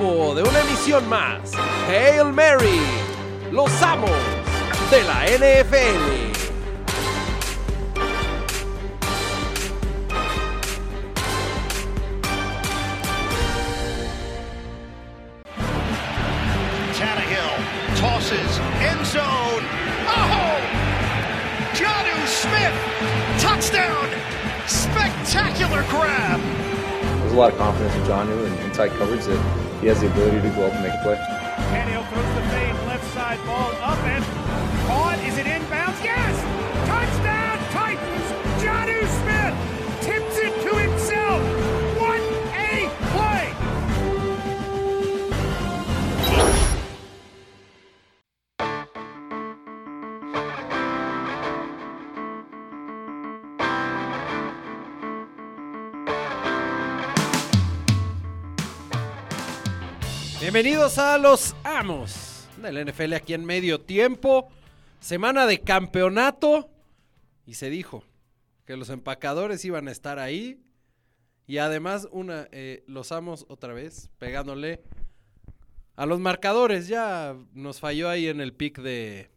tiempo de una emisión más. Hail Mary, los amos de la NFL. Tannehill tosses end zone. Oh! Johnu Smith touchdown! Spectacular grab. There's a lot of confidence in John and inside coverage that he has the ability to go up and make a play. Bienvenidos a los amos del NFL aquí en medio tiempo. Semana de campeonato. Y se dijo que los empacadores iban a estar ahí. Y además, una, eh, los amos otra vez pegándole a los marcadores. Ya nos falló ahí en el pick de,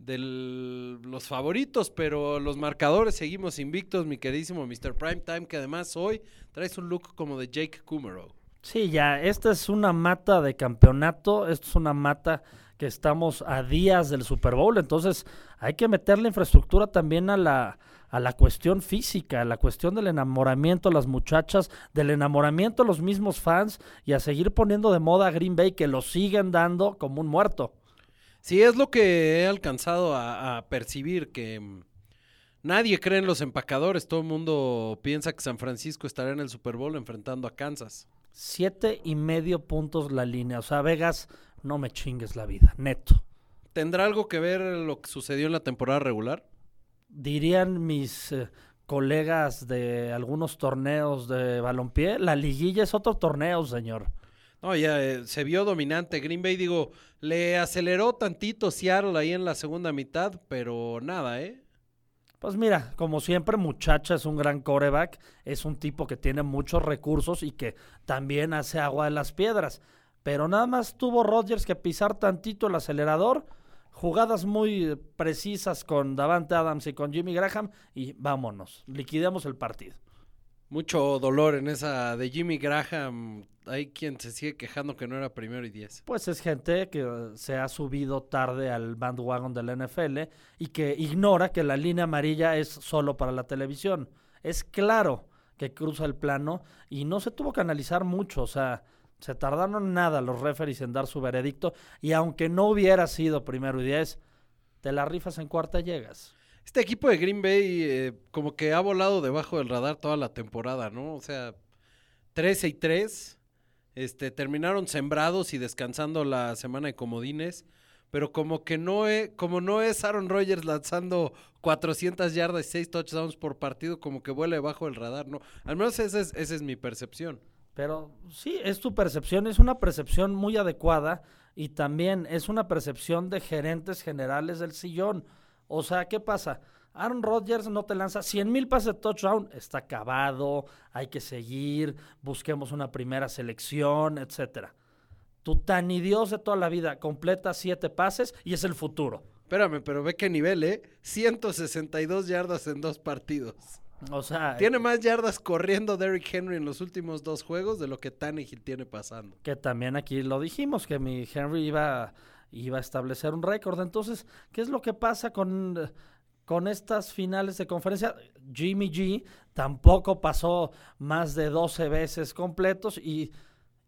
de los favoritos, pero los marcadores seguimos invictos, mi queridísimo Mr. Primetime, que además hoy traes un look como de Jake Kummerow. Sí, ya, esta es una mata de campeonato, esto es una mata que estamos a días del Super Bowl, entonces hay que meterle infraestructura también a la, a la cuestión física, a la cuestión del enamoramiento a las muchachas, del enamoramiento a los mismos fans y a seguir poniendo de moda a Green Bay que lo siguen dando como un muerto. Sí, es lo que he alcanzado a, a percibir, que mm, nadie cree en los empacadores, todo el mundo piensa que San Francisco estará en el Super Bowl enfrentando a Kansas. Siete y medio puntos la línea, o sea, Vegas, no me chingues la vida, neto. ¿Tendrá algo que ver lo que sucedió en la temporada regular? dirían mis eh, colegas de algunos torneos de balompié, la liguilla es otro torneo, señor. No, ya eh, se vio dominante. Green Bay, digo, le aceleró tantito Seattle ahí en la segunda mitad, pero nada, ¿eh? Pues mira, como siempre, muchacha es un gran coreback, es un tipo que tiene muchos recursos y que también hace agua de las piedras. Pero nada más tuvo Rodgers que pisar tantito el acelerador, jugadas muy precisas con Davante Adams y con Jimmy Graham y vámonos, liquidemos el partido. Mucho dolor en esa de Jimmy Graham. Hay quien se sigue quejando que no era primero y diez. Pues es gente que eh, se ha subido tarde al bandwagon del NFL y que ignora que la línea amarilla es solo para la televisión. Es claro que cruza el plano y no se tuvo que analizar mucho, o sea, se tardaron nada los referees en dar su veredicto y aunque no hubiera sido primero y diez, te la rifas en cuarta y llegas. Este equipo de Green Bay eh, como que ha volado debajo del radar toda la temporada, ¿no? O sea, 13 y 3. Este, terminaron sembrados y descansando la semana de comodines. Pero como que no es, como no es Aaron Rodgers lanzando 400 yardas y 6 touchdowns por partido, como que vuela debajo del radar, ¿no? Al menos esa es, esa es mi percepción. Pero sí, es tu percepción, es una percepción muy adecuada y también es una percepción de gerentes generales del sillón. O sea, ¿qué pasa? Aaron Rodgers no te lanza 100 mil pases de touchdown, está acabado, hay que seguir, busquemos una primera selección, etcétera. Tu tan Dios de toda la vida completa siete pases y es el futuro. Espérame, pero ve qué nivel, ¿eh? 162 yardas en dos partidos. O sea, Tiene más yardas corriendo Derrick Henry en los últimos dos juegos de lo que Tannehill tiene pasando. que también aquí lo dijimos, que mi Henry iba, iba a establecer un récord. Entonces, ¿qué es lo que pasa con, con estas finales de conferencia? Jimmy G tampoco pasó más de 12 veces completos y,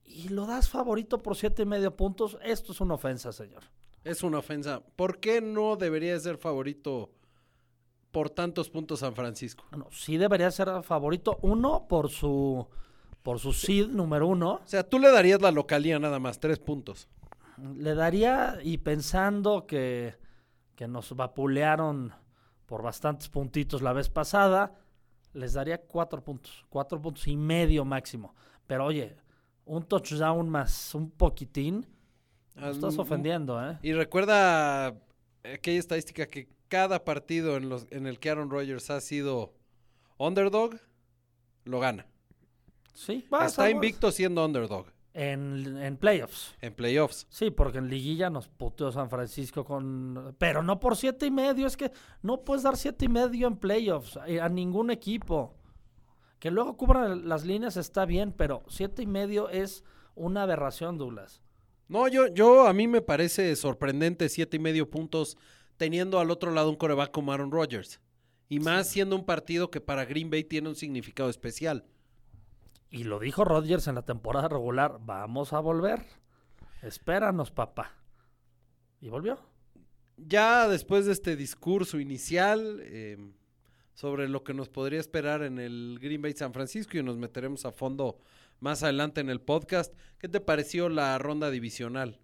y lo das favorito por siete y medio puntos. Esto es una ofensa, señor. Es una ofensa. ¿Por qué no debería ser favorito por tantos puntos San Francisco? Bueno, sí debería ser favorito. Uno, por su, por su seed número uno. O sea, tú le darías la localía nada más, tres puntos. Le daría, y pensando que, que nos vapulearon por bastantes puntitos la vez pasada, les daría cuatro puntos, cuatro puntos y medio máximo. Pero oye, un touchdown más un poquitín, no estás ofendiendo, ¿eh? Y recuerda aquella estadística que cada partido en, los, en el que Aaron Rodgers ha sido underdog, lo gana. Sí, va, Está está- invicto siendo underdog. En, en playoffs. en playoffs. Sí, porque en liguilla nos puteó San Francisco con... Pero no por siete y medio, es que no puedes dar siete y medio en playoffs a, a ningún equipo. Que luego cubran las líneas está bien, pero siete y medio es una aberración, Douglas. No, yo, yo a mí me parece sorprendente siete y medio puntos teniendo al otro lado un coreback como Aaron Rodgers. Y más siendo un partido que para Green Bay tiene un significado especial. Y lo dijo Rodgers en la temporada regular, vamos a volver. Espéranos, papá. Y volvió. Ya después de este discurso inicial eh, sobre lo que nos podría esperar en el Green Bay San Francisco y nos meteremos a fondo más adelante en el podcast, ¿qué te pareció la ronda divisional?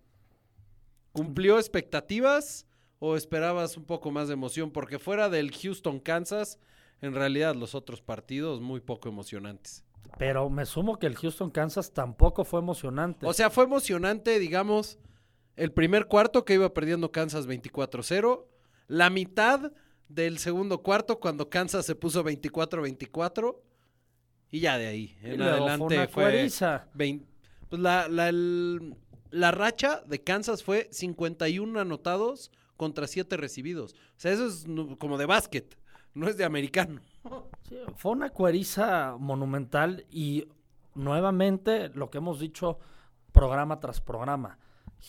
¿Cumplió expectativas o esperabas un poco más de emoción? Porque fuera del Houston, Kansas, en realidad los otros partidos muy poco emocionantes. Pero me sumo que el Houston Kansas tampoco fue emocionante. O sea, fue emocionante, digamos, el primer cuarto que iba perdiendo Kansas 24-0, la mitad del segundo cuarto cuando Kansas se puso 24-24 y ya de ahí en luego fue adelante fue, cueriza. 20 pues la, la, el- la racha de Kansas fue 51 anotados contra 7 recibidos. O sea, eso es como de básquet, no es de americano. Sí, fue una cueriza monumental y nuevamente lo que hemos dicho programa tras programa.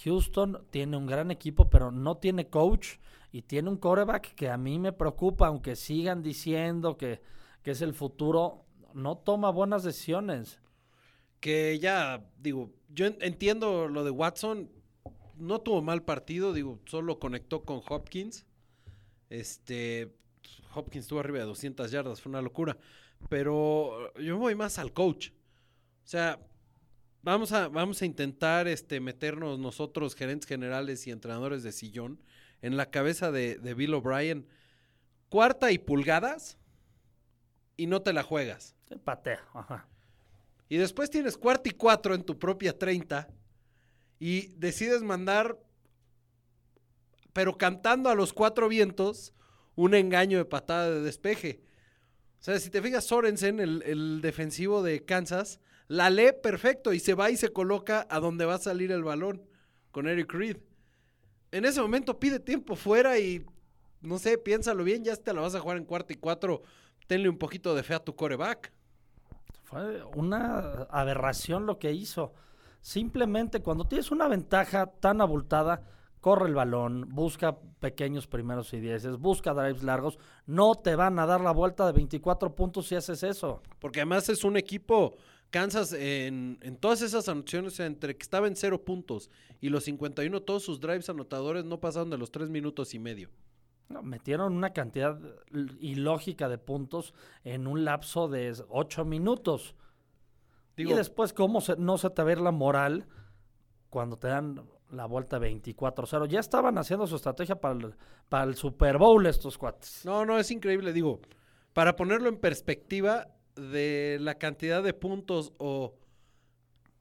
Houston tiene un gran equipo, pero no tiene coach y tiene un quarterback que a mí me preocupa, aunque sigan diciendo que, que es el futuro, no toma buenas decisiones. que ya, digo, yo en- entiendo lo de Watson, no tuvo mal partido, digo, solo conectó con Hopkins. Este, Hopkins estuvo arriba de 200 yardas, fue una locura. Pero yo voy más al coach. O sea, vamos a, vamos a intentar este, meternos nosotros, gerentes generales y entrenadores de sillón, en la cabeza de, de Bill O'Brien. Cuarta y pulgadas y no te la juegas. Patea, ajá. Y después tienes cuarto y cuatro en tu propia 30 y decides mandar, pero cantando a los cuatro vientos, un engaño de patada de despeje. O sea, si te fijas, Sorensen, el, defensivo de Kansas, la lee perfecto y se va y se coloca a donde va a salir el balón con Eric Reed. En ese momento pide tiempo fuera y, no sé, piénsalo bien, ya te la vas a jugar en cuarto y cuatro, tenle un poquito de fe a tu coreback. Fue una aberración lo que hizo. Simplemente cuando tienes una ventaja tan abultada, corre el balón, busca pequeños primeros y dieces, busca drives largos. No te van a dar la vuelta de 24 puntos si haces eso. Porque además es un equipo, Kansas, en, en todas esas anotaciones, entre que estaba en cero puntos y los 51, todos sus drives anotadores no pasaron de los tres minutos y medio. No, metieron una cantidad ilógica de puntos en un lapso de 8 minutos. Digo, y después, ¿cómo se- no se te va a ver la moral cuando te dan la vuelta 24-0? Ya estaban haciendo su estrategia para el, para el Super Bowl estos cuates. no, no, es increíble. Digo, para ponerlo en perspectiva de la cantidad de puntos o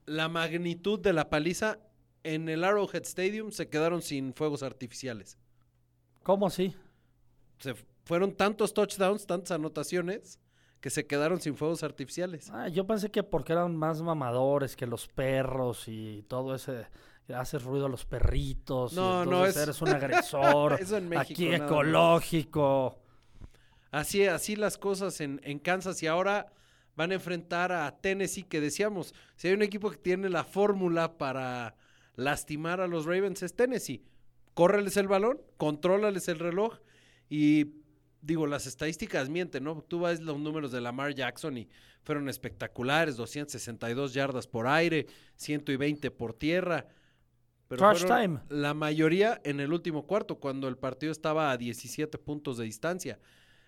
la magnitud de la paliza, en el Arrowhead Stadium se quedaron sin fuegos artificiales. ¿Cómo así? Se fueron tantos touchdowns, tantas anotaciones, que se quedaron sin fuegos artificiales. Ah, yo pensé que porque eran más mamadores que los perros y todo ese... Haces ruido a los perritos. y No, no, entonces es- eres un agresor. Eso en México aquí ecológico. Así, así las cosas en, en Kansas y ahora van a enfrentar a Tennessee que decíamos, si hay un equipo que tiene la fórmula para lastimar a los Ravens es Tennessee. Córreles el balón, contrólales el reloj y digo, las estadísticas mienten, ¿no? Tú ves los números de Lamar Jackson y fueron espectaculares, 262 yardas por aire, 120 por tierra. Pero Trash time. la mayoría en el último cuarto, cuando el partido estaba a 17 puntos de distancia.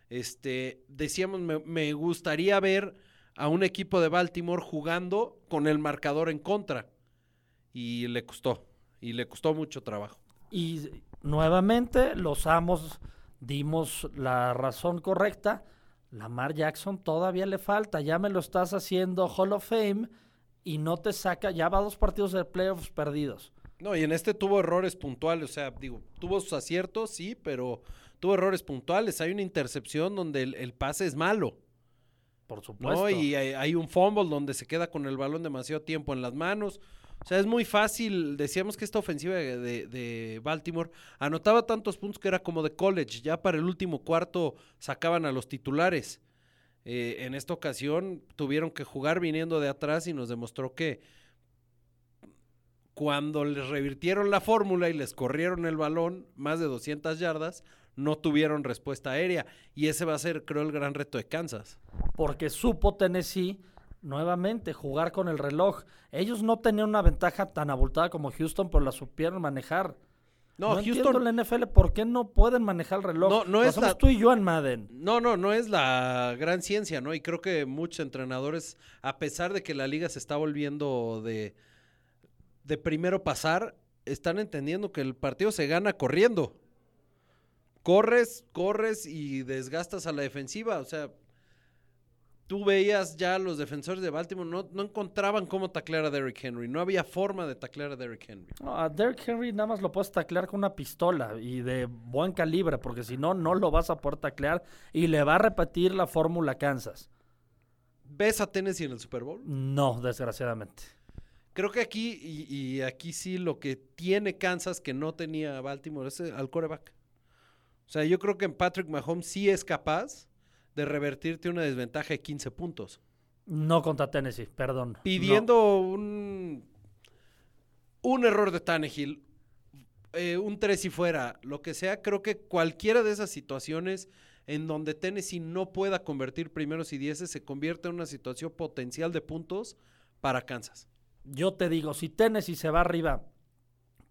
Este, decíamos, me, me gustaría ver a un equipo de Baltimore jugando con el marcador en contra. Y le costó, y le costó mucho trabajo. Y nuevamente los amos dimos la razón correcta. Lamar Jackson todavía le falta. Ya me lo estás haciendo Hall of Fame y no te saca. Ya va dos partidos de playoffs perdidos. No, y en este tuvo errores puntuales, o sea, digo, tuvo sus aciertos, sí, pero tuvo errores puntuales. Hay una intercepción donde el, el pase es malo. Por supuesto. ¿no? Y hay, hay un fumble donde se queda con el balón demasiado tiempo en las manos. O sea, es muy fácil. Decíamos que esta ofensiva de, de- de Baltimore anotaba tantos puntos que era como de college. Ya para el último cuarto sacaban a los titulares. Eh, en esta ocasión tuvieron que jugar viniendo de atrás y nos demostró que cuando les revirtieron la fórmula y les corrieron el balón más de 200 yardas, no tuvieron respuesta aérea. Y ese va a ser, creo, el gran reto de Kansas. porque supo Tennessee nuevamente jugar con el reloj. Ellos no tenían una ventaja tan abultada como Houston, pero la supieron manejar. No, No, entiendo Houston. la NFL por qué no pueden manejar el reloj. No, no es la- tú y yo en Madden. No, no, no es la gran ciencia, ¿no? Y creo que muchos entrenadores, a pesar de que la liga se está volviendo de, de primero pasar, están entendiendo que el partido se gana corriendo. Corres, corres y desgastas a la defensiva. O sea, tú veías ya los defensores de Baltimore, no, no encontraban cómo taclear a Derrick Henry. No había forma de taclear a Derrick Henry. No, a Derrick Henry nada más lo puedes taclear con una pistola y de buen calibre, porque si no, no lo vas a poder taclear y le va a repetir la fórmula Kansas. ¿Ves a Tennessee en el Super Bowl? No, desgraciadamente. Creo que aquí, y, y aquí sí lo que tiene Kansas que no tenía Baltimore es al coreback. O sea, yo creo que en Patrick Mahomes sí es capaz de revertirte una desventaja de 15 puntos. No contra Tennessee, perdón. Pidiendo un, un error de Tannehill, eh, un tres y fuera, lo que sea, creo que cualquiera de esas situaciones en donde Tennessee no pueda convertir primeros y dieces se convierte en una situación potencial de puntos para Kansas. Yo te digo, si Tennessee se va arriba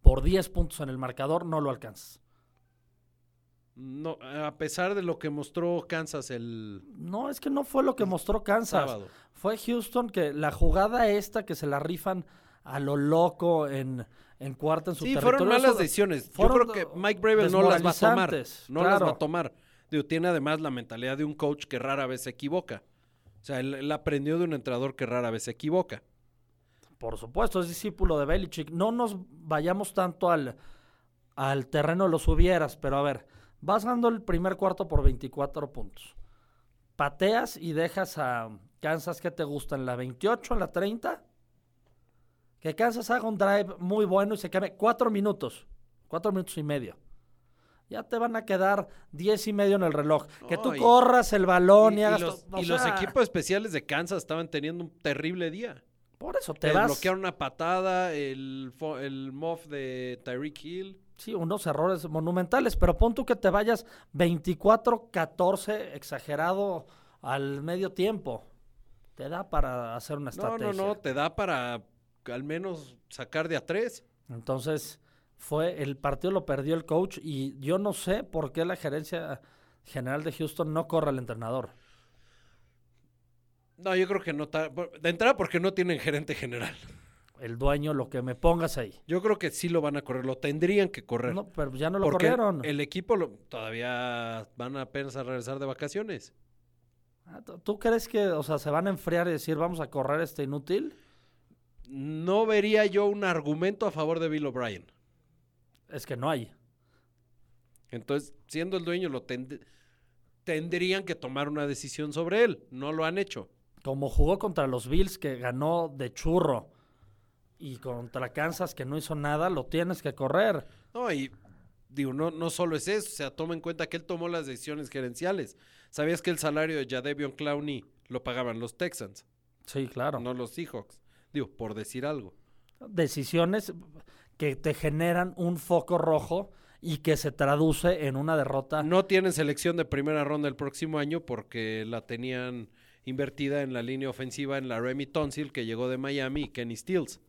por 10 puntos en el marcador, no lo alcanzas. No, a pesar de lo que mostró Kansas el No, es que no fue lo que mostró Kansas. sábado. Fue Houston que la jugada esta que se la rifan a lo loco en, en cuarta en su Sí, territorio. fueron malas decisiones. Yo creo que Mike Bravel no las va a tomar. No las va a tomar. Digo, tiene además la mentalidad de un coach que rara vez se equivoca. O sea, él, él aprendió de un entrenador que rara vez se equivoca. Por supuesto, es discípulo de Belichick. No nos vayamos tanto al, al terreno de los hubieras, pero a ver, vas dando el primer cuarto por 24 puntos. Pateas y dejas a Kansas que te gusta en la 28, en la 30. Que Kansas haga un drive muy bueno y se queme cuatro minutos, cuatro minutos y medio. Ya te van a quedar diez y medio en el reloj. que tú y- corras el balón y, Y, y hagas los, y los equipos especiales de Kansas estaban teniendo un terrible día. Por eso te Te vas. bloquearon una patada, el, el muff de Tyreek Hill. Sí, unos errores monumentales, pero pon tú que te vayas 24-14 exagerado al medio tiempo. Te da para hacer una No, estrategia. no, no, te da para al menos sacar de a tres. Entonces, fue el partido lo perdió el coach y yo no sé por qué la gerencia general de Houston no corre al entrenador. No, yo creo que no. De entrada porque no tienen gerente general. El dueño, lo que me pongas ahí. Yo creo que sí lo van a correr, lo tendrían que correr. No, pero ya no lo porque corrieron. el equipo lo- todavía van apenas a regresar de vacaciones. Ah, ¿tú- ¿Tú crees que, o sea, se van a enfriar y decir, vamos a correr este inútil? No vería yo un argumento a favor de Bill O'Brien. Es que no hay. Entonces, siendo el dueño, lo tend- tendrían que tomar una decisión sobre él. No lo han hecho. Como jugó contra los Bills que ganó de churro y contra Kansas que no hizo nada, lo tienes que correr. No, y digo, no, no solo es eso, o sea, toma en cuenta que él tomó las decisiones gerenciales. ¿Sabías que el salario de Jadevion Clowney lo pagaban los Texans, Sí, claro. no los Seahawks? Digo, por decir algo. Decisiones que te generan un foco rojo y que se traduce en una derrota. No tienen selección de primera ronda el próximo año porque la tenían invertida en la línea ofensiva en la Remy Tonsil que llegó de Miami y Kenny Stills.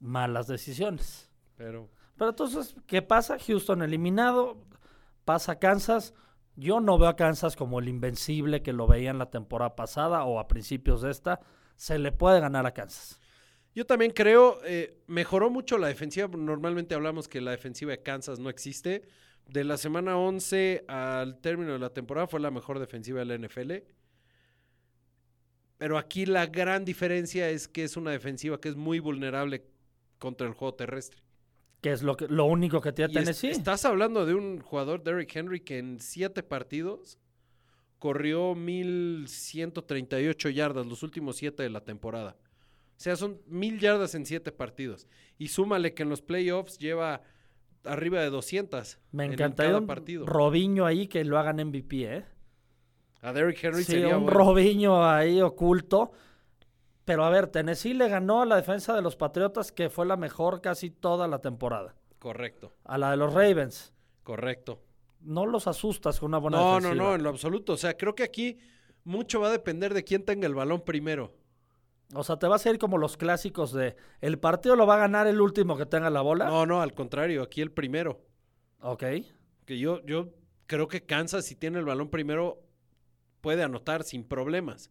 Malas decisiones. Pero Pero entonces, ¿qué pasa? Houston eliminado, pasa Kansas. Yo no veo a Kansas como el invencible que lo veían la temporada pasada o a principios de esta. Se le puede ganar a Kansas. yo también creo, eh, mejoró mucho la defensiva. Normalmente hablamos que la defensiva de Kansas no existe. De la semana 11 al término de la temporada fue la mejor defensiva de la NFL. Pero aquí la gran diferencia es que es una defensiva que es muy vulnerable contra el juego terrestre. Que es lo, que, lo único que tiene es- Tennessee. estás hablando de un jugador, Derrick Henry, que en siete partidos corrió 1138 yardas los últimos siete de la temporada. O sea, son mil yardas en siete partidos. Y súmale que en los playoffs lleva arriba de 200. Me en cada un partido. Robinho ahí que lo hagan MVP, ¿eh? A Derrick Henry Sí, sería un bueno. Robinho ahí oculto. Pero a ver, Tennessee le ganó a la defensa de los Patriotas, que fue la mejor casi toda la temporada. Correcto, A la de los Ravens. correcto. No los asustas con una buena No, no, defensiva. no, en lo absoluto. O sea, creo que aquí mucho va a depender de quién tenga el balón primero. O sea, te vas a ir como los clásicos de el partido lo va a ganar el último que tenga la bola. No, no, al contrario, aquí el primero. Ok. Que yo, yo creo que Kansas, si tiene el balón primero, puede anotar sin problemas.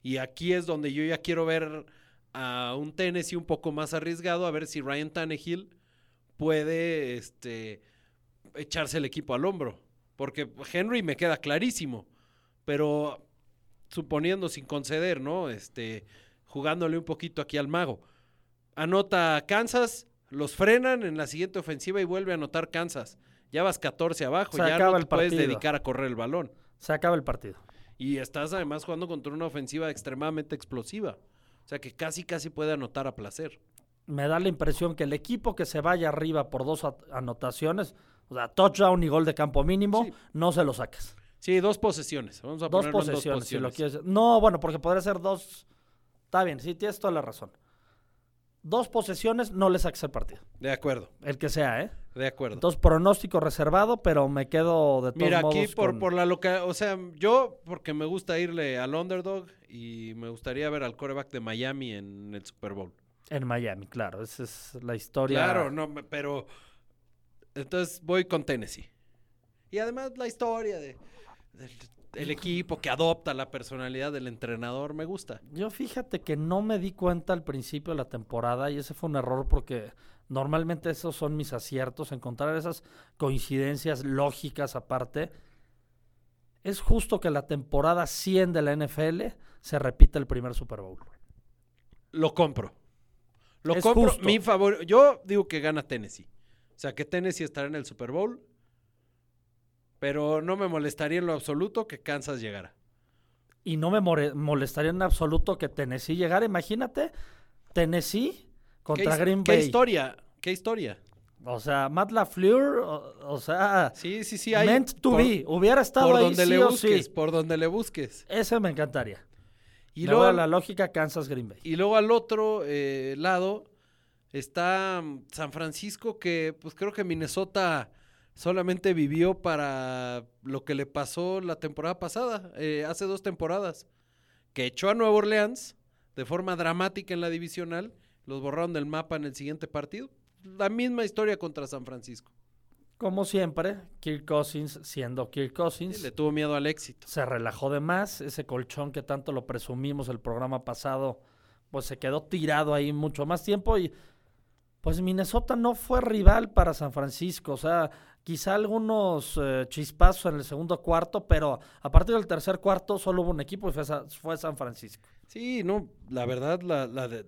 Y aquí es donde yo ya quiero ver a un Tennessee un poco más arriesgado, a ver si Ryan Tannehill puede este, echarse el equipo al hombro. Porque Henry me queda clarísimo, pero suponiendo sin conceder, ¿no? Este, jugándole un poquito aquí al mago. Anota Kansas, los frenan en la siguiente ofensiva y vuelve a anotar Kansas. Ya vas 14 abajo, Se ya no te puedes dedicar a correr el balón. Se acaba el partido. Y estás además jugando contra una ofensiva extremadamente explosiva. O sea que casi, casi puede anotar a placer. Me da la impresión que el equipo que se vaya arriba por dos anotaciones, o sea, touchdown y gol de campo mínimo, Sí. no se lo saques. Sí, dos posesiones. Vamos a Dos ponerlo en posesiones, si lo posesiones. quieres. No, bueno, porque podría ser dos. Está bien, sí, tienes toda la razón. Dos posesiones, no le saques el partido. De acuerdo, El que sea, ¿eh? de acuerdo. Entonces, pronóstico reservado, pero me quedo de todos Mira, modos aquí por, con- por la loca, o sea, yo porque me gusta irle al underdog y me gustaría ver al coreback de Miami en el Super Bowl. En Miami, claro. Esa es la historia. Claro, no, pero entonces voy con Tennessee. Y además la historia de, el equipo que adopta la personalidad del entrenador me gusta. Yo fíjate que no me di cuenta al principio de la temporada y ese fue un error porque normalmente esos son mis aciertos, encontrar esas coincidencias lógicas aparte. Es justo que la temporada 100 de la NFL se repita el primer Super Bowl. Lo compro. Lo Es compro. justo. Mi favor, yo digo que gana Tennessee. O sea, que Tennessee estará en el Super Bowl. Pero no me molestaría en lo absoluto que Kansas llegara. Y no me molestaría en absoluto que Tennessee llegara. Imagínate, Tennessee contra ¿Qué, Green qué Bay. historia? ¿Qué historia? O sea, Matt LaFleur, o, o sea, Sí, sí, sí. Hay, meant to por, be. Hubiera estado por ahí donde sí le o busques, sí. por donde le busques. Ese me encantaría. Y Me luego, a la lógica Kansas Green Bay. y luego al otro eh, lado está mm, San Francisco, que pues creo que Minnesota solamente vivió para lo que le pasó la temporada pasada, eh, hace dos temporadas, que echó a Nueva Orleans de forma dramática en la divisional, los borraron del mapa en el siguiente partido. La misma historia contra San Francisco. Como siempre, Kirk Cousins siendo Kirk Cousins. Sí, le tuvo miedo al éxito. se relajó de más. Ese colchón que tanto lo presumimos el programa pasado, pues se quedó tirado ahí mucho más tiempo. Y pues Minnesota no fue rival para San Francisco. O sea, quizá algunos eh, chispazos en el segundo cuarto, pero a partir del tercer cuarto solo hubo un equipo y fue, Sa- fue San Francisco. Sí, no, la verdad, la, la, de-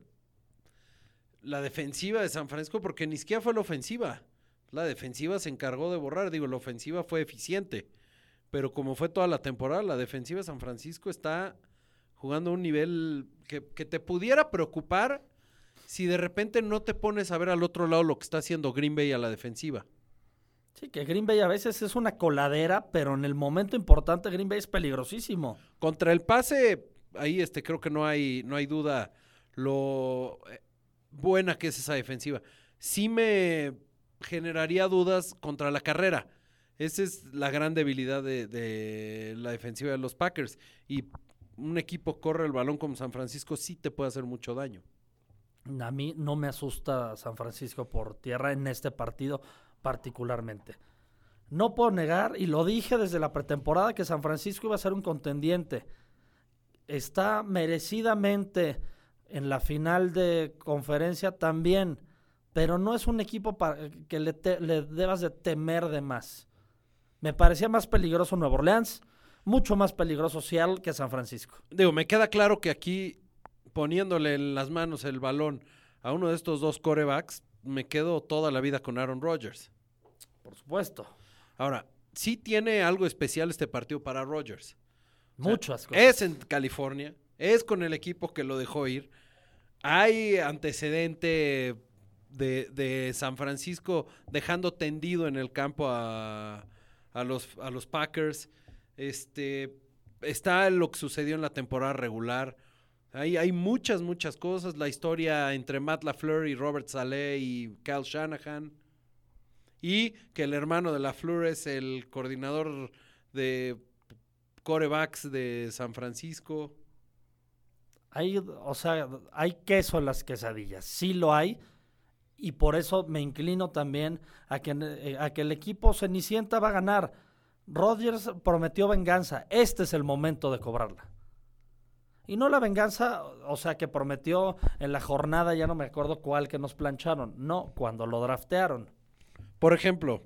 la defensiva de San Francisco, porque ni fue la ofensiva. La defensiva se encargó de borrar, digo, la ofensiva fue eficiente, pero como fue toda la temporada, la defensiva de San Francisco está jugando a un nivel que te pudiera preocupar si de repente no te pones a ver al otro lado lo que está haciendo Green Bay a la defensiva. Sí, que Green Bay a veces es una coladera, pero en el momento importante Green Bay es peligrosísimo. Contra el pase, ahí este, creo que no hay, no hay duda lo eh, buena que es esa defensiva. Sí me generaría dudas contra la carrera. Esa es la gran debilidad de, de la defensiva de los Packers. Y un equipo corre el balón como San Francisco sí te puede hacer mucho daño. A mí no me asusta San Francisco por tierra en este partido particularmente. No puedo negar, y lo dije desde la pretemporada, que San Francisco iba a ser un contendiente. Está merecidamente en la final de conferencia también, pero no es un equipo para que le, debas de temer de más. Me parecía más peligroso Nueva Orleans, mucho más peligroso Seattle que San Francisco. Digo, me queda claro que aquí poniéndole en las manos el balón a uno de estos dos corebacks, me quedo toda la vida con Aaron Rodgers. Por supuesto. Ahora, sí tiene algo especial este partido para Rodgers. Muchas cosas. Es en California, es con el equipo que lo dejó ir. Hay antecedente de, de San Francisco dejando tendido en el campo a, a los, a los Packers. Este, está lo que sucedió en la temporada regular. Hay, hay muchas, muchas cosas. La historia entre Matt LaFleur y Robert Saleh y Cal Shanahan. Y que el hermano de LaFleur es el coordinador de corebacks de San Francisco. Hay, o sea, hay queso en las quesadillas, sí lo hay, y por eso me inclino también a que, eh, a que el equipo Cenicienta va a ganar. Rodgers prometió venganza, este es el momento de cobrarla. Y no la venganza, o sea, que prometió en la jornada, ya no me acuerdo cuál que nos plancharon, no, cuando lo draftearon. Por ejemplo,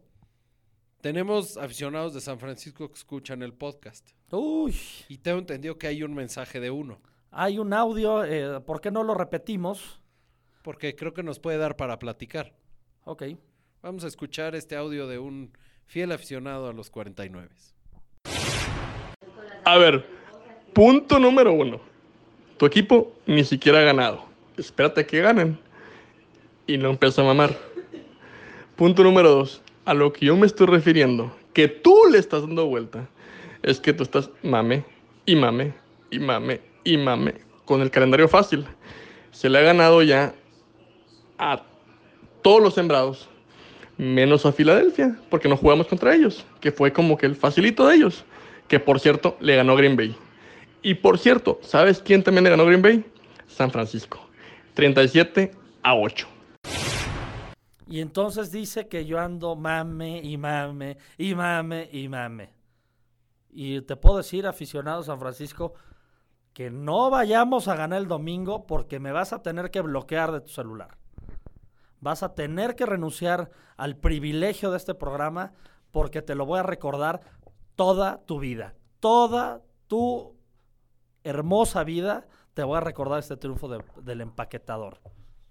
tenemos aficionados de San Francisco que escuchan el podcast. Uy, Y tengo entendido que hay un mensaje de uno. hay un audio, eh, ¿por qué no lo repetimos? Porque creo que nos puede dar para platicar. Ok. Vamos a escuchar este audio de un fiel aficionado a los 49. A ver, punto número uno. Tu equipo ni siquiera ha ganado. Espérate que ganen. Y no empieza a mamar. Punto número dos. A lo que yo me estoy refiriendo, que tú le estás dando vuelta, es que tú estás mame y mame y mame y mame con el calendario fácil. Se le ha ganado ya a todos los sembrados, menos a Filadelfia, porque no jugamos contra ellos, que fue como que el facilito de ellos, que por cierto le ganó Green Bay. Y por cierto, ¿sabes quién también le ganó Green Bay? San Francisco, 37 a 8. Y entonces dice que yo ando mame y mame y mame y mame. Y te puedo decir, aficionado San Francisco, que no vayamos a ganar el domingo porque me vas a tener que bloquear de tu celular. Vas a tener que renunciar al privilegio de este programa porque te lo voy a recordar toda tu vida. Toda tu hermosa vida te voy a recordar este triunfo de- del empaquetador.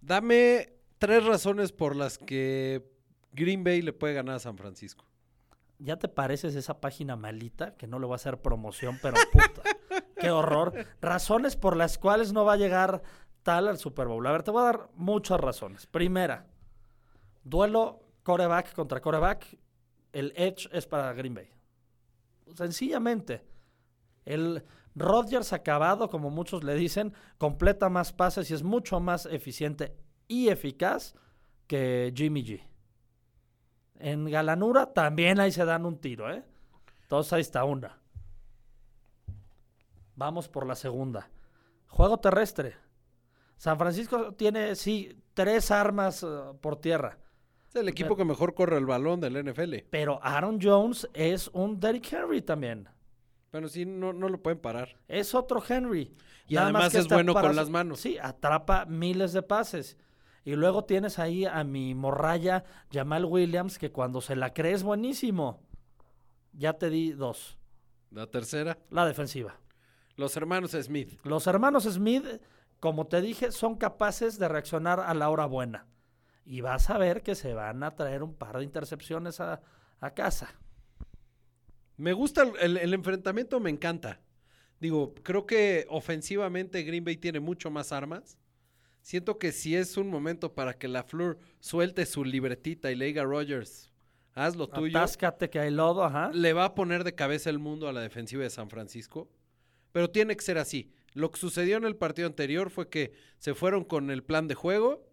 Dame tres razones por las que Green Bay le puede ganar a San Francisco. ¿Ya te pareces esa página malita que no le va a hacer promoción, pero puta? ¡Qué horror! Razones por las cuales no va a llegar tal al Super Bowl. A ver, te voy a dar muchas razones. Primera, duelo coreback contra coreback. El edge es para Green Bay. Sencillamente. El Rodgers acabado, como muchos le dicen, completa más pases y es mucho más eficiente y eficaz que Jimmy G. En Galanura también ahí se dan un tiro, ¿eh? Entonces ahí está una. Vamos por la segunda. Juego terrestre. San Francisco tiene, sí, tres armas eh, por tierra. Es el equipo que mejor corre el balón del NFL. Pero Aaron Jones es un Derrick Henry también. Pero sí, no, no lo pueden parar. Es otro Henry. Y Nada además que es bueno con para- las manos. Sí, atrapa miles de pases. Y luego tienes ahí a mi morralla Jamal Williams, que cuando se la cree es buenísimo. Ya te di dos. La tercera, La defensiva. los hermanos Smith. Los hermanos Smith, como te dije, son capaces de reaccionar a la hora buena. Y vas a ver que se van a traer un par de intercepciones a, a casa. Me gusta el, el- el enfrentamiento, me encanta. Digo, creo que ofensivamente Green Bay tiene mucho más armas. Siento que si es un momento para que la Fleur suelte su libretita y le diga a Rogers, haz lo tuyo, Atáscate que hay lodo, ajá. le va a poner de cabeza el mundo a la defensiva de San Francisco. Pero tiene que ser así. Lo que sucedió en el partido anterior fue que se fueron con el plan de juego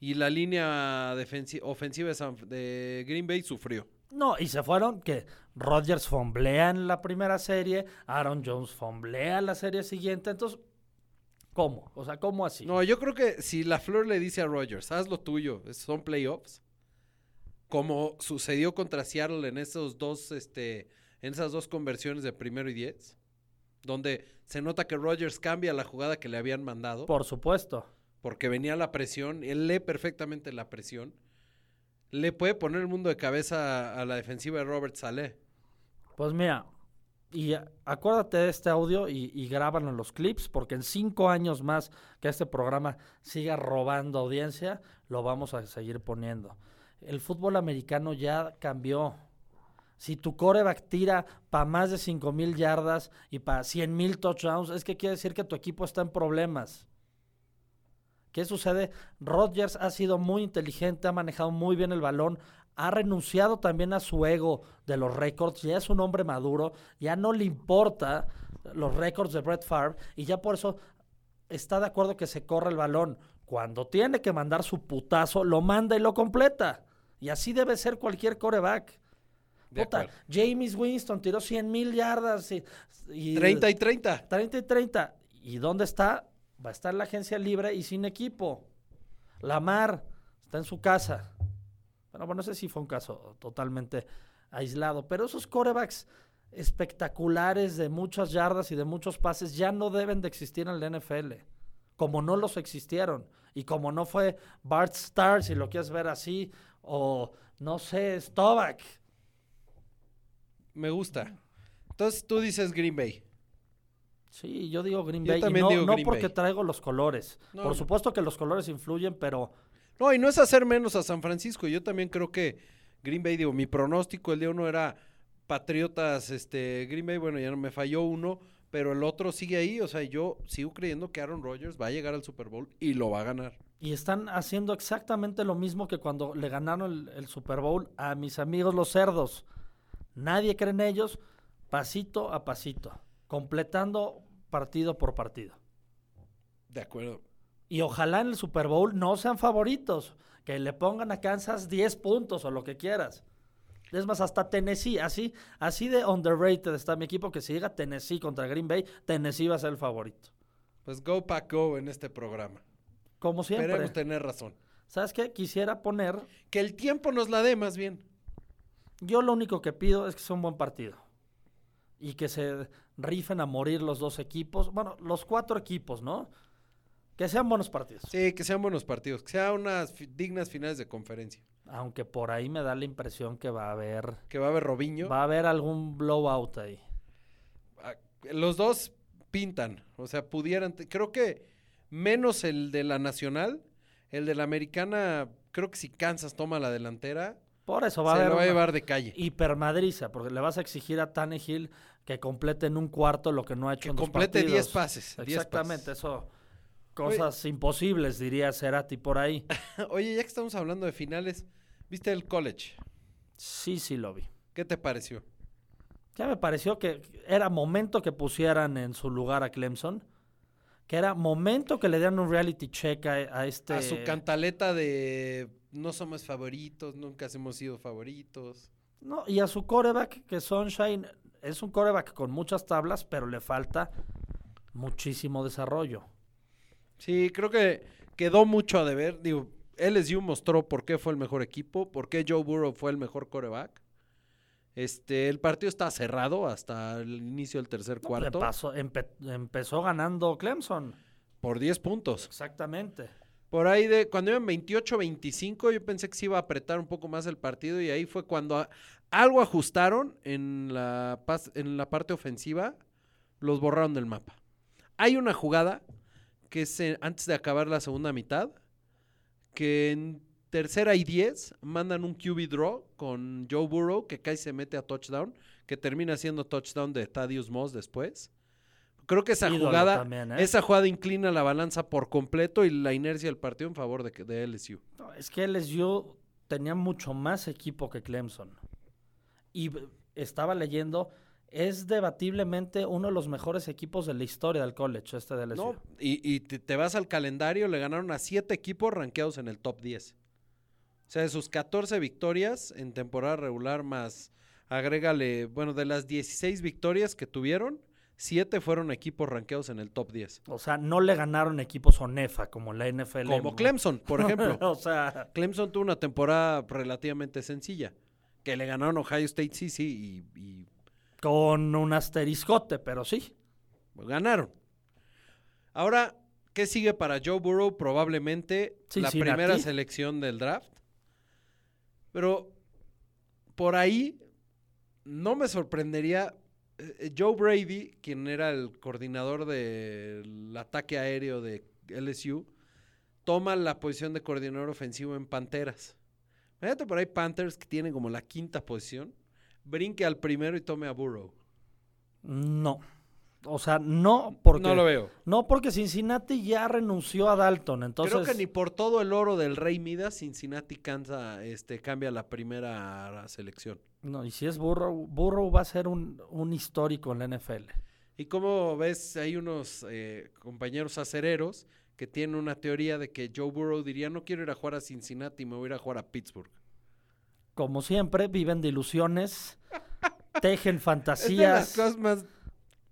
y la línea ofensiva de, San- de Green Bay sufrió. No, y se fueron que Rodgers fomblea en la primera serie, Aaron Jones fomblea en la serie siguiente. Entonces, ¿cómo? O sea, ¿cómo así? No, yo creo que si la Flor le dice a Rogers, haz lo tuyo, son playoffs, como sucedió contra Seattle en esos dos, este, en esas dos conversiones de primero y diez, donde se nota que Rogers cambia la jugada que le habían mandado, Por supuesto. porque venía la presión, él lee perfectamente la presión, le puede poner el mundo de cabeza a, la defensiva de Robert Saleh. Pues mira, y acuérdate de este audio y, y grábalo en los clips, porque en cinco años más que este programa siga robando audiencia, lo vamos a seguir poniendo. El fútbol americano ya cambió. Si tu coreback tira para más de 5 mil yardas y para 100 mil touchdowns, es que quiere decir que tu equipo está en problemas. ¿Qué sucede? Rodgers ha sido muy inteligente, ha manejado muy bien el balón, ha renunciado también a su ego de los récords, ya es un hombre maduro, ya no le importa los récords de Brett Favre y ya por eso está de acuerdo que se corra el balón. Cuando tiene que mandar su putazo, lo manda y lo completa. Y así debe ser cualquier coreback. Puta. James Winston tiró 100 mil yardas y, y 30 y 30. 30 y 30. ¿Y dónde está? Va a estar la agencia libre y sin equipo. Lamar está en su casa. Pero bueno, no sé si fue un caso totalmente aislado. Pero esos corebacks espectaculares de muchas yardas y de muchos pases ya no deben de existir en la NFL. Como no los existieron. Y como no fue Bart Starr, si lo quieres ver así. O no sé, Stovak. Me gusta. Entonces tú dices Green Bay. Sí, yo digo Green Yo Bay. y no, digo no Green porque Bay. traigo los colores. No, Por supuesto que los colores influyen, pero No, y no es hacer menos a San Francisco. Yo también creo que Green Bay, digo, mi pronóstico el día uno era Patriotas, este, Green Bay, bueno, ya no me falló uno, pero el otro sigue ahí. O sea, yo sigo creyendo que Aaron Rodgers va a llegar al Super Bowl y lo va a ganar. Y están haciendo exactamente lo mismo que cuando le ganaron el, el Super Bowl a mis amigos los cerdos. Nadie cree en ellos, pasito a pasito, completando partido por partido. De acuerdo. Y ojalá en el Super Bowl no sean favoritos, que le pongan a Kansas 10 puntos o lo que quieras. Es más, hasta Tennessee, así, así de underrated está mi equipo, que si llega Tennessee contra Green Bay, Tennessee va a ser el favorito. Pues go pack go en este programa. Como siempre. Esperemos tener razón. ¿Sabes qué? Quisiera poner Que el tiempo nos la dé más bien. Yo lo único que pido es que sea un buen partido. Y que se rifen a morir los dos equipos. Bueno, los cuatro equipos, ¿no? Que sean buenos partidos. Sí, que sean buenos partidos, que sean unas dignas finales de conferencia. Aunque por ahí me da la impresión que va a haber. Que va a haber Robinho. Va a haber algún blowout ahí. Ah, Los dos pintan, o sea, pudieran, creo que menos el de la nacional, el de la americana, creo que si Kansas toma la delantera, Por eso va a se haber. lo va a llevar de calle. hipermadriza, porque le vas a exigir a Tannehill que complete en un cuarto lo que no ha hecho Que en dos complete 10 partidos. pases. 10 Exactamente, pases. eso. Cosas imposibles, diría Cerati por ahí. Oye, ya que estamos hablando de finales, ¿viste el college? Sí, sí lo vi. ¿Qué te pareció? Ya me pareció que era momento que pusieran en su lugar a Clemson. Que era momento que le dieran un reality check a, a este. A su cantaleta de no somos favoritos, nunca hemos sido favoritos. No, y a su coreback, que Sunshine es un coreback con muchas tablas, pero le falta muchísimo desarrollo. Sí, creo que quedó mucho a deber. Digo, LSU mostró por qué fue el mejor equipo, por qué Joe Burrow fue el mejor coreback. Este, el partido está cerrado hasta el inicio del tercer cuarto pasó- empe- empezó ganando Clemson. por 10 puntos. Exactamente. Por ahí de cuando iban 28-25, yo pensé que se iba a apretar un poco más el partido y ahí fue cuando a- algo ajustaron en la en la parte ofensiva, los borraron del mapa. Hay una jugada que es eh, antes de acabar la segunda mitad que en tercera y 10 mandan un QB draw con Joe Burrow que casi se mete a touchdown, que termina siendo touchdown de Thaddeus Moss después. Creo que esa Ídolo jugada también, ¿eh? esa jugada inclina la balanza por completo y la inercia del partido en favor de, de LSU. No, es que LSU tenía mucho más equipo que Clemson. Y estaba leyendo, es debatiblemente uno de los mejores equipos de la historia del college, este de LSU. ¿no? Y, y te, te vas al calendario, le ganaron a siete equipos rankeados en el top 10. O sea, de sus 14 victorias en temporada regular más, agrégale, bueno, de las 16 victorias que tuvieron, siete fueron equipos rankeados en el top 10. O sea, no le ganaron equipos Onefa como la NFL. Como Clemson, por ejemplo. o sea, Clemson tuvo una temporada relativamente sencilla, que le ganaron Ohio State, sí, sí, y- y con un asteriscote, pero sí. Pues ganaron. Ahora, ¿qué sigue para Joe Burrow? Probablemente la primera selección del draft. Pero por ahí no me sorprendería. eh, Joe Brady, quien era el coordinador del ataque aéreo de LSU, toma la posición de coordinador ofensivo en Panteras. Imagínate por ahí Panthers que tienen como la quinta posición. brinque al primero y tome a Burrow. No. O sea, no porque... No lo veo. No porque Cincinnati ya renunció a Dalton, entonces... Creo que ni por todo el oro del Rey Midas, Cincinnati cansa, este, cambia la primera selección. No, y si es Burrow, Burrow va a ser un, un histórico en la NFL. Y como ves, hay unos eh, compañeros acereros que tienen una teoría de que Joe Burrow diría, no quiero ir a jugar a Cincinnati, me voy a ir a jugar a Pittsburgh. Como siempre, viven de ilusiones, tejen Es de las fantasías. cosas más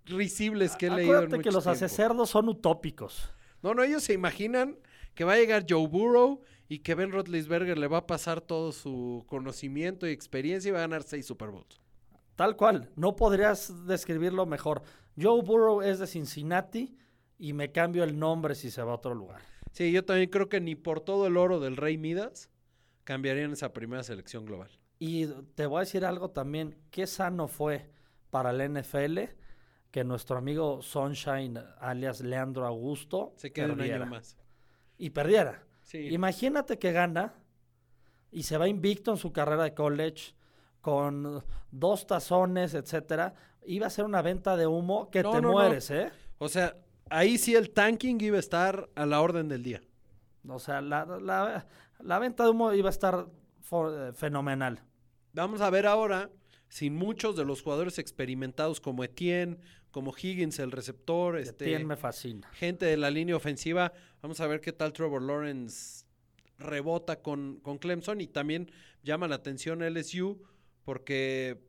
risibles que he leído en Acuérdate que los acecerdos son utópicos. No, no, ellos se imaginan que va a llegar Joe Burrow y que Ben Roethlisberger le va a pasar todo su conocimiento y experiencia y va a ganar seis Super Bowls. Tal cual, no podrías describirlo mejor. Joe Burrow es de Cincinnati y me cambio el nombre si se va a otro lugar. Sí, yo también creo que ni por todo el oro del Rey Midas cambiarían esa primera selección global. Y te voy a decir algo también, qué sano fue para el NFL que nuestro amigo Sunshine, alias Leandro Augusto, Se queda un año más. Y perdiera. Sí. Imagínate que gana y se va invicto en su carrera de college con dos tazones, etcétera. Iba a ser una venta de humo que No, te no, no. mueres, ¿eh? O sea, ahí sí el tanking iba a estar a la orden del día. O sea, la, la- la venta de humo iba a estar eh, fenomenal. Vamos a ver ahora si muchos de los jugadores experimentados como Etienne, como Higgins, el receptor, este, Etienne me fascina. gente de la línea ofensiva, vamos a ver qué tal Trevor Lawrence rebota con, con Clemson y también llama la atención LSU porque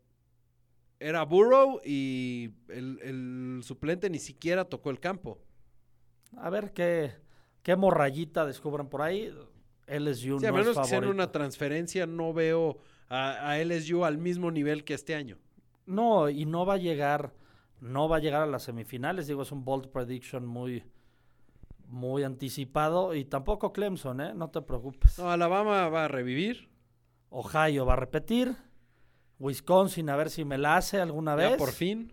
era Burrow y el, el suplente ni siquiera tocó el campo. A ver qué, qué morrayita descubran por ahí. LSU Sí, a no es menos que sea en una transferencia, no veo a, a LSU al mismo nivel que este año. No, y no va a llegar, no va a llegar a las semifinales. Digo, es un bold prediction muy, muy anticipado. Y tampoco Clemson, ¿eh? No te preocupes. No, Alabama va a revivir. Ohio va a repetir. Wisconsin, a ver si me la hace alguna Ya vez. por fin.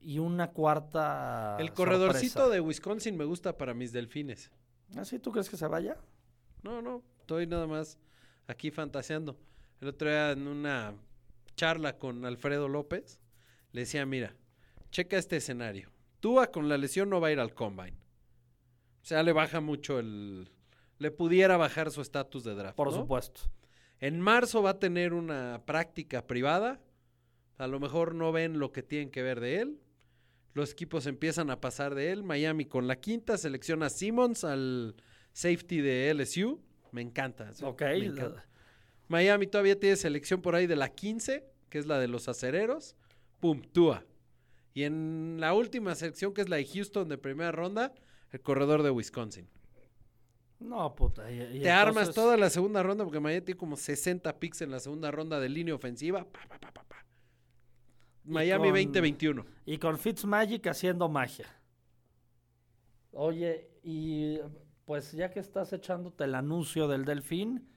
Y una cuarta. El corredorcito sorpresa. de Wisconsin me gusta para mis delfines. ¿Ah, sí? ¿Tú crees que se vaya? No, no, estoy nada más aquí fantaseando. El otro día en una charla con Alfredo López, le decía, mira, checa este escenario. Tua con la lesión no va a ir al combine. O sea, le baja mucho el... Le pudiera bajar su estatus de draft. Por ¿no? supuesto. En marzo va a tener una práctica privada. A lo mejor no ven lo que tienen que ver de él. Los equipos empiezan a pasar de él. Miami con la quinta selecciona a Simmons al safety de LSU. Me encanta. Ok. me encanta. Miami todavía tiene selección por ahí de la 15, que es la de los acereros. Pum, Tua. Y en la última selección, que es la de Houston de primera ronda, el corredor de Wisconsin. No, puta. y- y Te armas toda la segunda ronda porque Miami tiene como 60 picks en la segunda ronda de línea ofensiva. Pa, pa. Miami con- 2021. Y con Fitzmagic haciendo magia. Oye, y pues ya que estás echándote el anuncio del Delfín,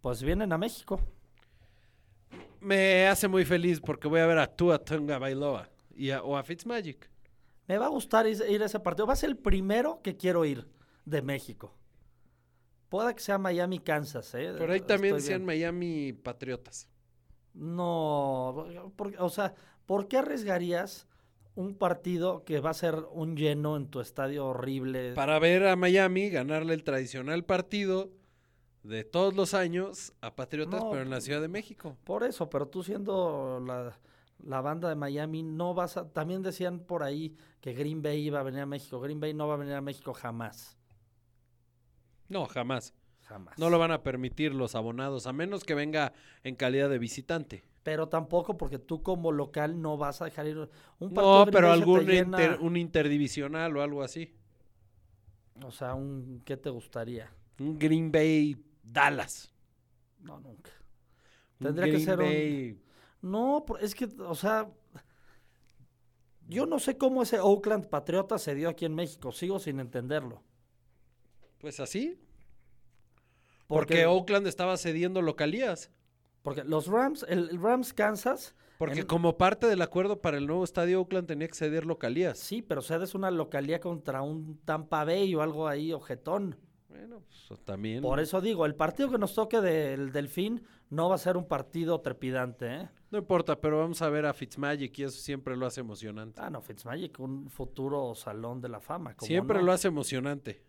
pues vienen a México. Me hace muy feliz porque voy a ver a Tua Tonga Bailoa y a, o a Fitzmagic. Me va a gustar ir a ese partido. Va a ser el primero que quiero ir de México. Puede que sea Miami, Kansas, ¿eh? Por ahí también Estoy decían bien. Miami Patriotas. No, o sea, ¿por qué arriesgarías un partido que va a ser un lleno en tu estadio horrible? Para ver a Miami ganarle el tradicional partido de todos los años a Patriotas, No, pero en la Ciudad de México. Por eso, pero tú siendo la, la banda de Miami, no vas a... También decían por ahí que Green Bay iba a venir a México. Green Bay no va a venir a México jamás. No, jamás. Jamás. No lo van a permitir los abonados, a menos que venga en calidad de visitante. Pero tampoco porque tú como local no vas a dejar ir un partido No, pero algún llena- inter- un interdivisional o algo así. O sea, un... ¿Qué te gustaría? Un Green Bay Dallas. No, nunca. Un Tendría que ser un- No, es que, o sea... Yo no sé cómo ese Oakland Patriota se dio aquí en México. Sigo sin entenderlo. Pues así. Porque, Oakland estaba cediendo localías. Porque los Rams, el el Rams Kansas, Porque En- como parte del acuerdo para el nuevo estadio, Oakland tenía que ceder localías. sí, pero cedes una localía contra un Tampa Bay o algo ahí, ojetón. Bueno, pues también. Por eso digo, el partido que nos toque del Delfín no va a ser un partido trepidante, ¿eh? No importa, pero vamos a ver a Fitzmagic y eso siempre lo hace emocionante. Ah, no, Fitzmagic, un futuro salón de la fama. ¿cómo Siempre no? lo hace emocionante.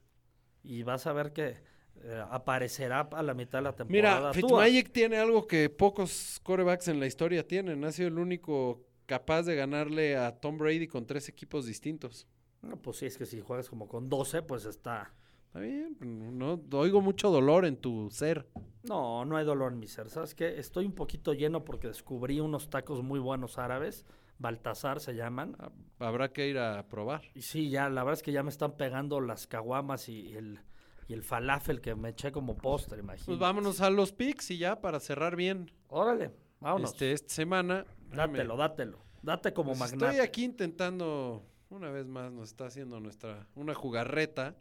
Y vas a ver que eh, aparecerá a la mitad de la temporada. Mira. Fitzmagic tiene algo que pocos corebacks en la historia tienen. Ha sido el único capaz de ganarle a Tom Brady con tres equipos distintos. No, pues sí, es que si juegas como con 12, pues está... Está bien, no oigo mucho dolor en tu ser. No, no hay dolor en mi ser. ¿Sabes qué? Estoy un poquito lleno porque descubrí unos tacos muy buenos árabes. Baltasar se llaman. Ah, Habrá que ir a probar. Y sí, ya, la verdad es que ya me están pegando las caguamas y el, y el falafel que me eché como postre, imagínate. Pues vámonos a los picks y ya para cerrar bien Órale, vámonos. este, esta semana. Dátelo, dátelo. Date como Pues magnate. Estoy aquí intentando, una vez más nos está haciendo nuestra, una jugarreta.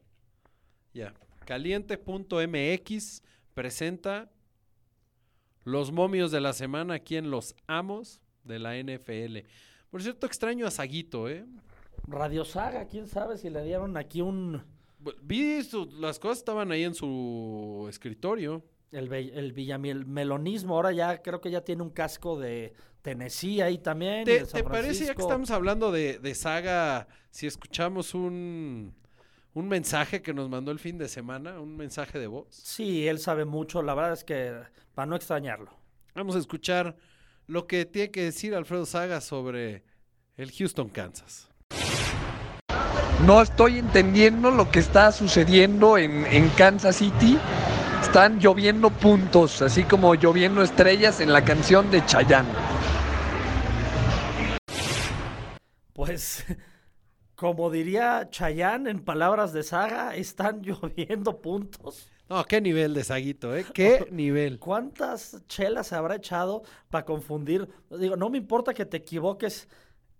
Ya. Caliente.mx presenta los momios de la semana aquí en Los Amos de la NFL. Por cierto, extraño a Saguito, ¿eh? Radio Saga, quién sabe si le dieron aquí un... Vi su- las cosas estaban ahí en su escritorio. El, el villamelonismo, ahora ya creo que ya tiene un casco de Tennessee ahí también. ¿Te, de San te parece ya que estamos hablando de, de saga, si escuchamos un, un mensaje que nos mandó el fin de semana, un mensaje de voz? Sí, él sabe mucho, la verdad es que para no extrañarlo. Vamos a escuchar lo que tiene que decir Alfredo Saga sobre el Houston, Kansas. No estoy entendiendo lo que está sucediendo en, en Kansas City. Están lloviendo puntos, así como lloviendo estrellas en la canción de Chayanne. Pues, como diría Chayanne en palabras de saga, están lloviendo puntos. No, qué nivel de Saguito, ¿eh? Qué nivel. ¿Cuántas chelas habrá echado para confundir? Digo, no me importa que te equivoques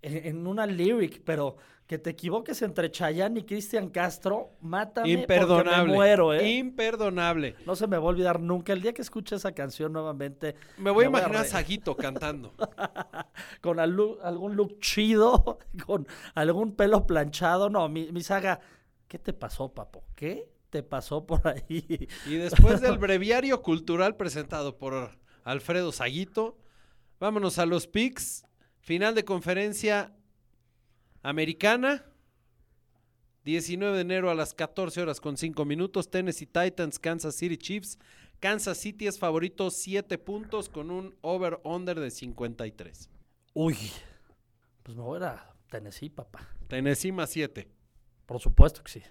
en, en una lyric, pero que te equivoques entre Chayanne y Cristian Castro, mátame porque Imperdonable. me muero, ¿eh? Imperdonable. No se me va a olvidar nunca. El día que escuche esa canción nuevamente, Me voy a Me voy a imaginar a Saguito cantando. con algún look chido, con algún pelo planchado. No, mi, mi saga, ¿qué te pasó, papo? ¿Qué te pasó por ahí? Y después del breviario cultural presentado por Alfredo Saguito, vámonos a los picks. Final de conferencia americana. 19 de enero a las 14 horas con 5 minutos. Tennessee Titans, Kansas City Chiefs. Kansas City es favorito 7 puntos con un over-under de 53. Uy, pues me voy a Tennessee, papá. Tennessee más 7. Por supuesto que sí.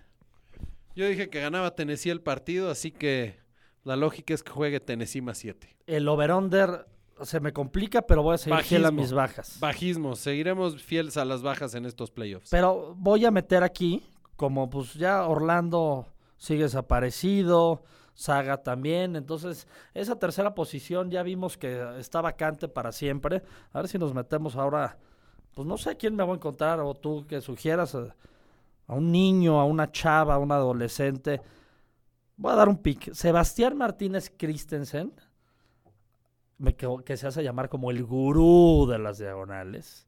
Yo dije que ganaba Tennessee el partido, así que la lógica es que juegue Tennessee más 7. El over-under se me complica, pero voy a seguir fiel a Bajismo. mis bajas. Bajismo, seguiremos fieles a las bajas en estos playoffs. Pero voy a meter aquí, como pues ya Orlando sigue desaparecido, Saga también, entonces esa tercera posición ya vimos que está vacante para siempre. A ver si nos metemos ahora, pues no sé quién me voy a encontrar o tú que sugieras a, un niño, a una chava, a un adolescente. Voy a dar un pick. Sebastián Martínez Christensen, que se hace llamar como el gurú de las diagonales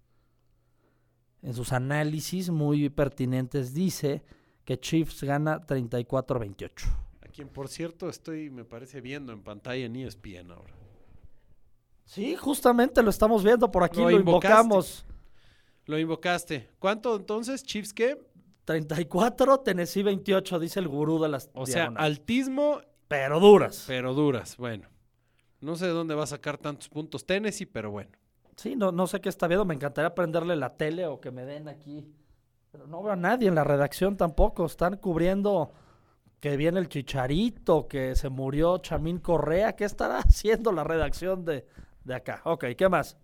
en sus análisis muy pertinentes dice que Chiefs gana 34-28. A quien, por cierto, estoy, me parece, viendo en pantalla en ESPN ahora. Sí, justamente lo estamos viendo por aquí, Lo lo, invocaste. invocamos. Lo invocaste. ¿Cuánto entonces? ¿Chiefs qué? 34, Tennessee 28, dice el gurú de las O sea, altismo, Pero duras. pero duras. Bueno, no sé de dónde va a sacar tantos puntos Tennessee, pero bueno. Sí, no, no sé qué está viendo, me encantaría prenderle la tele o que me den aquí. Pero no veo a nadie en la redacción tampoco, están cubriendo que viene el chicharito, que se murió Chamín Correa, ¿qué estará haciendo la redacción de, de acá? Ok, ¿qué más?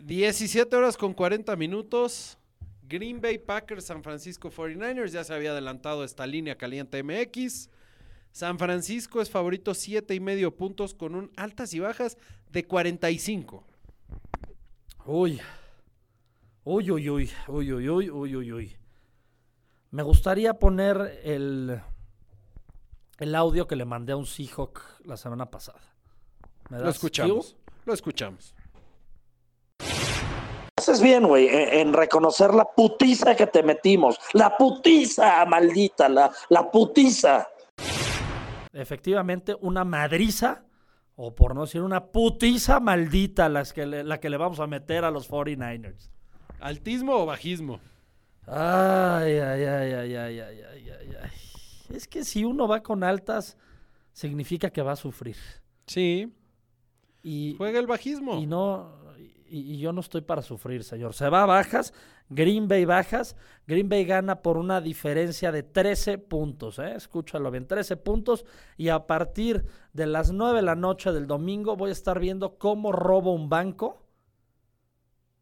17 horas con 40 minutos. Green Bay Packers, San Francisco 49ers. Ya se había adelantado esta línea caliente MX. San Francisco es favorito 7 y medio puntos con un altas y bajas de 45. Uy. Uy, uy, uy, uy, uy, uy, uy, uy, uy. Me gustaría poner el, el audio que le mandé a un Seahawk la semana pasada. ¿Me Lo escuchamos. cue? Lo escuchamos. Haces bien, güey, en, en reconocer la putiza que te metimos. La putiza, maldita, la, la putiza. Efectivamente, una madriza o por no decir una putiza maldita las que le- la que le vamos a meter a los 49ers. ¿Altismo o bajismo? Ay, ay, ay, ay, ay, ay, ay, ay, ay. Es que si uno va con altas, significa que va a sufrir. Sí. Y, Juega el bajismo. y no, y, y yo no estoy para sufrir, señor. Se va a bajas, Green Bay bajas, Green Bay gana por una diferencia de 13 puntos, ¿eh? escúchalo bien, 13 puntos. Y a partir de las 9 de la noche del domingo voy a estar viendo cómo robo un banco.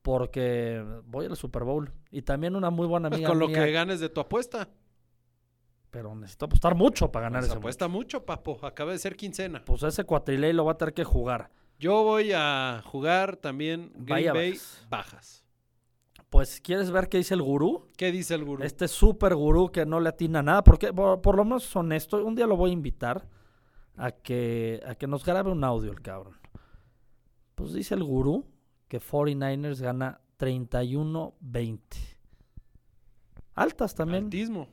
Porque voy al Super Bowl. Y también una muy buena Pues amiga con lo mía, que ganes de tu apuesta. Pero necesito apostar mucho para ganar Pues ese apuesta mucho, papo. Acaba de ser quincena. Pues ese cuatriley lo va a tener que jugar. Yo voy a jugar también Green Vaya Bay bajas. bajas. Pues, ¿quieres ver qué dice el gurú? ¿Qué dice el gurú? Este super gurú que no le atina nada, porque por, por lo menos es honesto, un día lo voy a invitar a que, a que nos grabe un audio el cabrón. Pues dice el gurú que 49ers gana 31-20. Altas también. Altismo.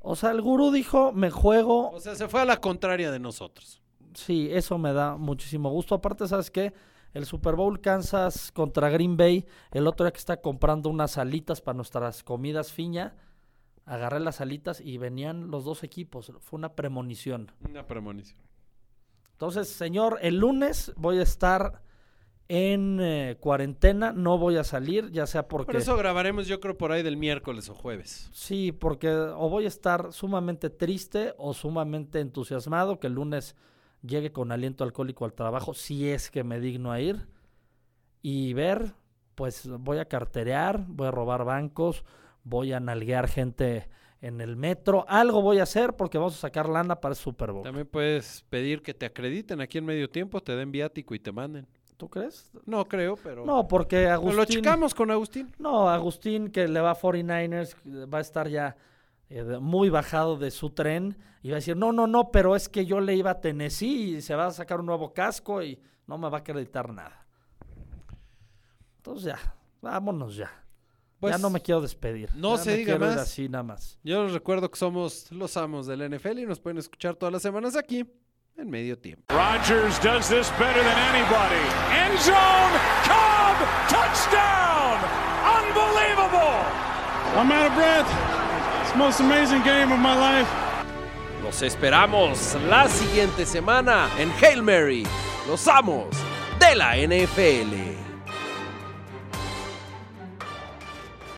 O sea, el gurú dijo, me juego O sea, se fue a la contraria de nosotros. Sí, eso me da muchísimo gusto. Aparte, ¿sabes qué? El Super Bowl Kansas contra Green Bay, el otro día que está comprando unas alitas para nuestras comidas fiña, agarré las alitas y venían los dos equipos. Fue una premonición. Una premonición. Entonces, señor, el lunes voy a estar en eh, cuarentena, no voy a salir, ya sea porque... Por eso grabaremos yo creo por ahí del miércoles o jueves. Sí, porque o voy a estar sumamente triste o sumamente entusiasmado que el lunes llegue con aliento alcohólico al trabajo, si es que me digno a ir. Y ver, pues voy a carterear, voy a robar bancos, voy a nalguear gente en el metro. Algo voy a hacer porque vamos a sacar lana para el Super Bowl. También puedes pedir que te acrediten aquí en medio tiempo, te den viático y te manden. ¿Tú crees? No creo, pero... No, porque Pero Agustín... lo checamos con Agustín. No, Agustín, que le va a 49ers, va a estar ya eh, muy bajado de su tren y va a decir, no, no, no, pero es que yo le iba a Tennessee y se va a sacar un nuevo casco y no me va a acreditar nada. Entonces ya, vámonos ya. Pues, ya no me quiero despedir. no Ya se me diga más. así nada más. Yo les recuerdo que somos los amos del NFL y nos pueden escuchar todas las semanas aquí en medio tiempo. Rodgers does this better than anybody. End zone, Cobb, touchdown! Unbelievable! I'm out of breath. Most amazing game of my life. Los esperamos la siguiente semana en Hail Mary, los amos de la NFL.